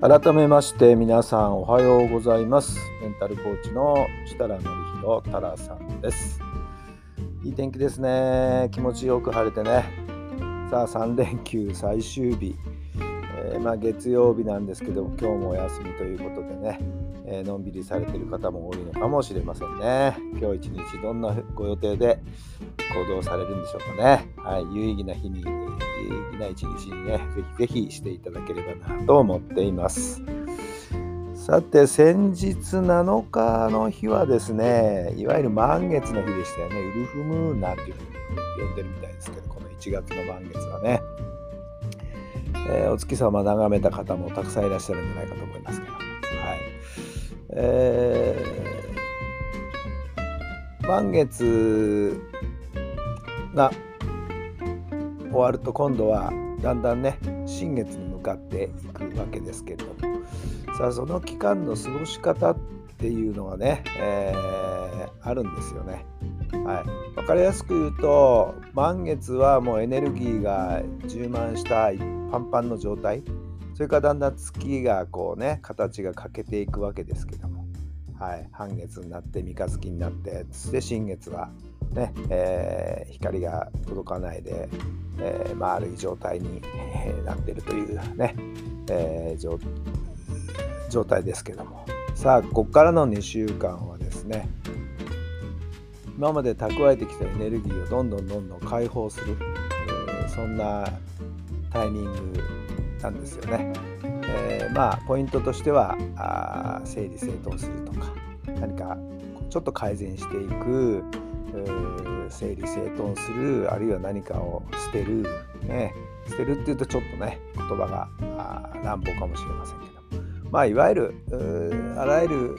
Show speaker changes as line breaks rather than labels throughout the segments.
改めまして皆さんおはようございます。メンタルコーチの設楽典弘太良さんです。いい天気ですね。気持ちよく晴れてね。さあ3連休最終日、えー、まあ、月曜日なんですけども今日もお休みということでね、えー、のんびりされてる方も多いのかもしれませんね今日一日どんなご予定で行動されるんでしょうかねはい有意義な日に有意義な一日にね、ぜひぜひしていただければなと思っています。さて、先日7日の日はですね、いわゆる満月の日でしたよね。ウルフムーンなんていうふうに呼んでるみたいですけど、この1月の満月はね。えー、お月様眺めた方もたくさんいらっしゃるんじゃないかと思いますけど。はい。えー、満月が終わると今度はだんだんね新月に向かっていくわけですけれどもさあその期間の過ごし方ってていうのがね、えー、あるんですよね。はい、分かりやすく言うと満月はもうエネルギーが充満したパンパンの状態。それからだんだん月がこうね形が欠けていくわけですけども、はい、半月になって三日月になってそして新月はねえー、光が届かないで、えー、丸い状態になってるというね、えー、状態ですけども。さあここからの2週間はですね今まで蓄えてきたエネルギーをどんどんどんどん解放する、えー、そんなタイミングなんですよね。えー、まあポイントとしてはあ整理整頓するとか何かちょっと改善していくえ整理整頓するあるいは何かを捨てる、ね、捨てるっていうとちょっとね言葉が乱暴かもしれませんけどまあいわゆるあらゆる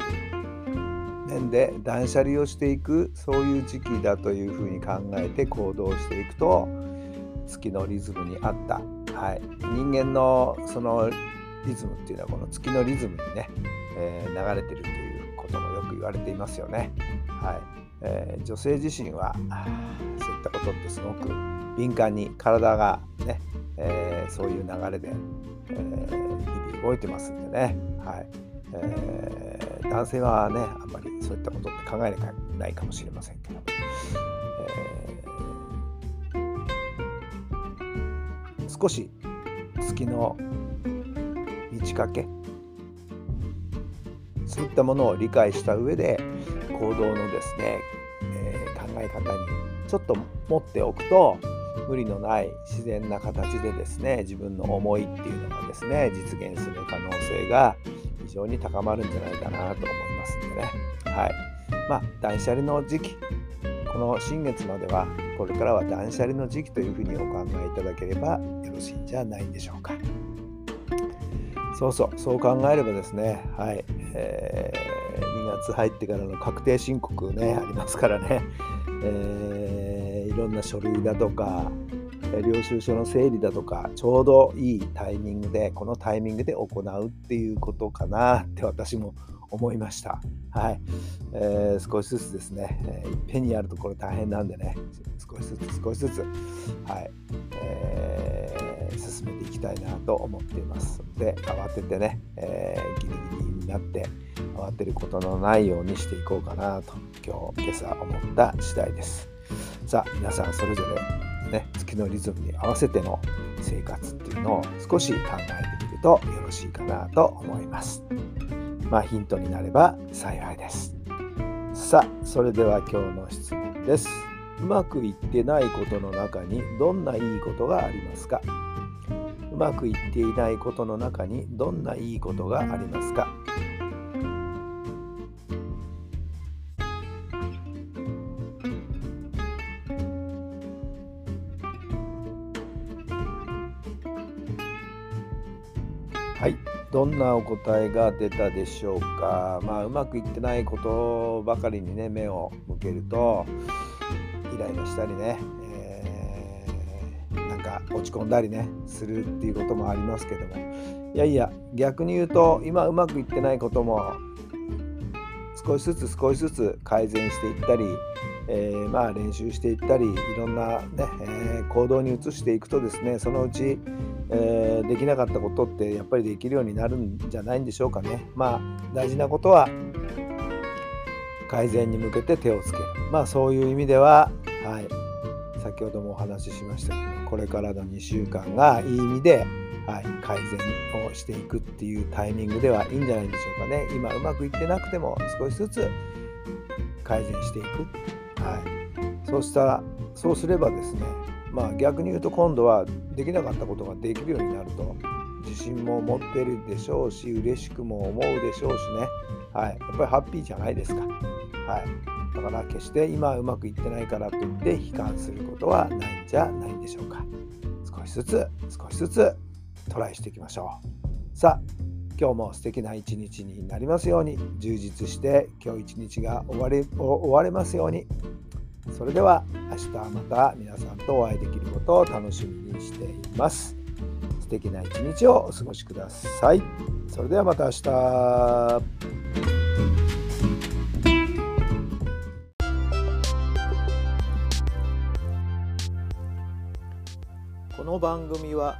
面で断捨離をしていくそういう時期だというふうに考えて行動していくと月のリズムに合った、はい、人間のそのリズムっていうのはこの月のリズムにね、えー、流れてるということもよく言われていますよね。はい。えー、女性自身はそういったことってすごく敏感に体が、えー、そういう流れで、えー、日々動いてますんでね、はい。えー、男性はねあんまりそういったことって考えないかもしれませんけど、えー、少し月の満ち欠け？そういったものを理解した上で行動のですね、え、考え方にちょっと持っておくと無理のない自然な形でですね自分の思いっていうのがですね実現する可能性が非常に高まるんじゃないかなと思いますんでね。はい。まあ断捨離の時期この新月まではこれからは断捨離の時期というふうにお考えいただければよろしいんじゃないでしょうか。そうそうそう考えればですねはい、えー2月入ってからの確定申告ねありますからね、えー、いろんな書類だとか領収書の整理だとかちょうどいいタイミングでこのタイミングで行うっていうことかなって私も思いました。はい、えー、少しずつですね、えー、いっぺんにやるとこれ大変なんでね、少しずつ少しずつ、はい、えー、進めていきたいなと思っています。で、慌ててね、えー、ギリギリになって、慌てることのないようにしていこうかなと今日今朝思った次第です。さあ皆さんそれぞれね月のリズムに合わせての生活っていうのを少し考えてみるとよろしいかなと思います。まあヒントになれば幸いです。さあそれでは今日の質問です。うまくいってないことの中にどんないいことがありますか？うまくいっていないことの中にどんないいことがありますか？はい、どんなお答えが出たでしょうか？まあうまくいってないことばかりにね目を向けるとイライラしたりね、えー、なんか落ち込んだりねするっていうこともありますけども。いやいや逆に言うと今うまくいってないことも少しずつ少しずつ改善していったり、えー、まあ練習していったりいろんなね、えー、行動に移していくとですねそのうち、えー、できなかったことってやっぱりできるようになるんじゃないんでしょうかね。まあ大事なことは改善に向けて手をつける。まあそういう意味では、はい、先ほどもお話ししましたけどこれからの2週間がいい意味ではい、改善をしていくっていうタイミングではいいんじゃないでしょうかね。今うまくいってなくても少しずつ改善していく。はい、そうしたらそうすればですね、まあ、逆に言うと今度はできなかったことができるようになると自信も持ってるでしょうし嬉しくも思うでしょうしね、はい、やっぱりハッピーじゃないですか。はい、だから決して今うまくいってないからといって悲観することはないんじゃないでしょうか。少しずつ少しずつトライしていきましょう。さあ今日も素敵な一日になりますように充実して今日一日が終われ終われますように。それでは明日また皆さんとお会いできることを楽しみにしています。素敵な一日をお過ごしください。それではまた明日。この番組は